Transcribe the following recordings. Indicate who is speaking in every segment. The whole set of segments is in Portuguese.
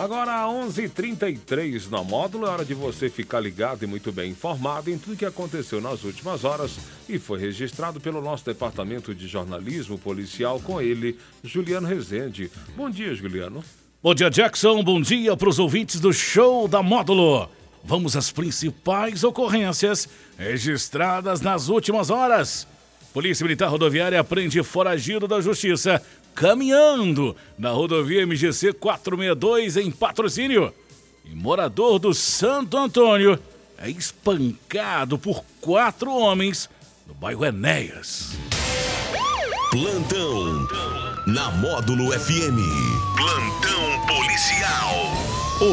Speaker 1: Agora, 11:33 h 33 na módulo, é hora de você ficar ligado e muito bem informado em tudo que aconteceu nas últimas horas e foi registrado pelo nosso departamento de jornalismo policial com ele, Juliano Rezende. Bom dia, Juliano.
Speaker 2: Bom dia, Jackson. Bom dia para os ouvintes do show da módulo. Vamos às principais ocorrências registradas nas últimas horas. Polícia Militar Rodoviária prende foragido da Justiça caminhando na rodovia MGC 462 em patrocínio. E morador do Santo Antônio é espancado por quatro homens no bairro Enéas.
Speaker 3: Plantão na Módulo FM. Plantão policial.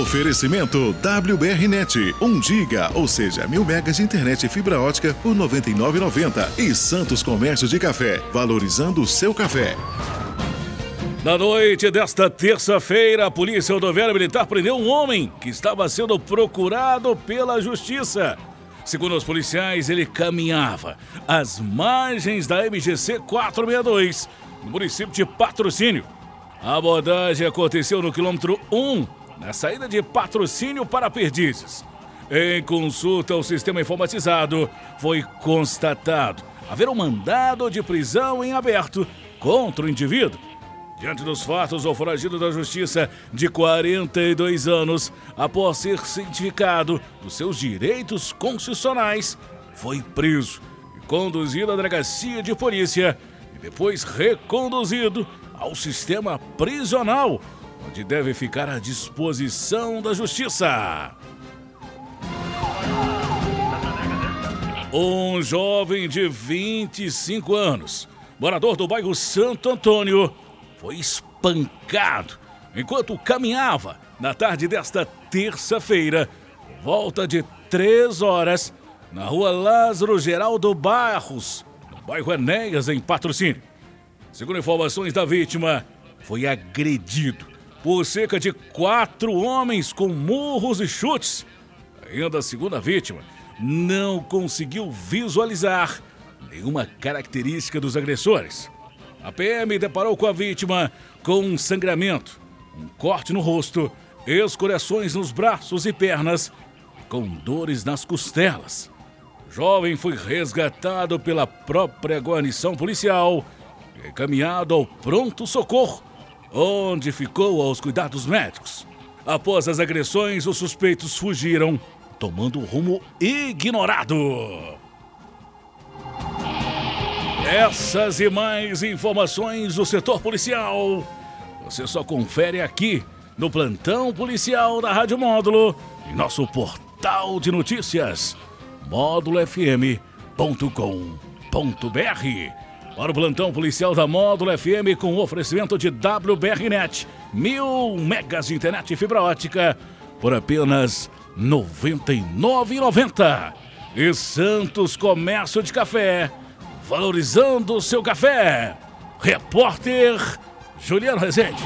Speaker 3: Oferecimento WBRnet, 1 giga, ou seja, mil megas de internet e fibra ótica por R$ 99,90. E Santos Comércio de Café, valorizando o seu café.
Speaker 2: Na noite desta terça-feira, a Polícia Rodoviária Militar prendeu um homem que estava sendo procurado pela Justiça. Segundo os policiais, ele caminhava às margens da MGC 462, no município de Patrocínio. A abordagem aconteceu no quilômetro 1 na saída de patrocínio para Perdizes. Em consulta ao sistema informatizado, foi constatado haver um mandado de prisão em aberto contra o indivíduo. Diante dos fatos, o foragido da Justiça, de 42 anos, após ser cientificado dos seus direitos constitucionais, foi preso e conduzido à delegacia de polícia e depois reconduzido ao sistema prisional onde deve ficar à disposição da justiça. Um jovem de 25 anos, morador do bairro Santo Antônio, foi espancado enquanto caminhava na tarde desta terça-feira, volta de três horas, na rua Lázaro Geraldo Barros, bairro Enéas, em patrocínio. Segundo informações da vítima, foi agredido por cerca de quatro homens com murros e chutes. Ainda a segunda vítima não conseguiu visualizar nenhuma característica dos agressores. A PM deparou com a vítima com um sangramento, um corte no rosto, escoriações nos braços e pernas, com dores nas costelas. O jovem foi resgatado pela própria guarnição policial e encaminhado ao pronto-socorro onde ficou aos cuidados médicos. Após as agressões, os suspeitos fugiram, tomando rumo ignorado. Essas e mais informações do setor policial você só confere aqui no plantão policial da Rádio Módulo em nosso portal de notícias módulofm.com.br para o plantão policial da Módulo FM com oferecimento de WBRnet, mil megas de internet e fibra ótica por apenas R$ 99,90. E Santos Comércio de Café, valorizando o seu café. Repórter Juliano Rezende.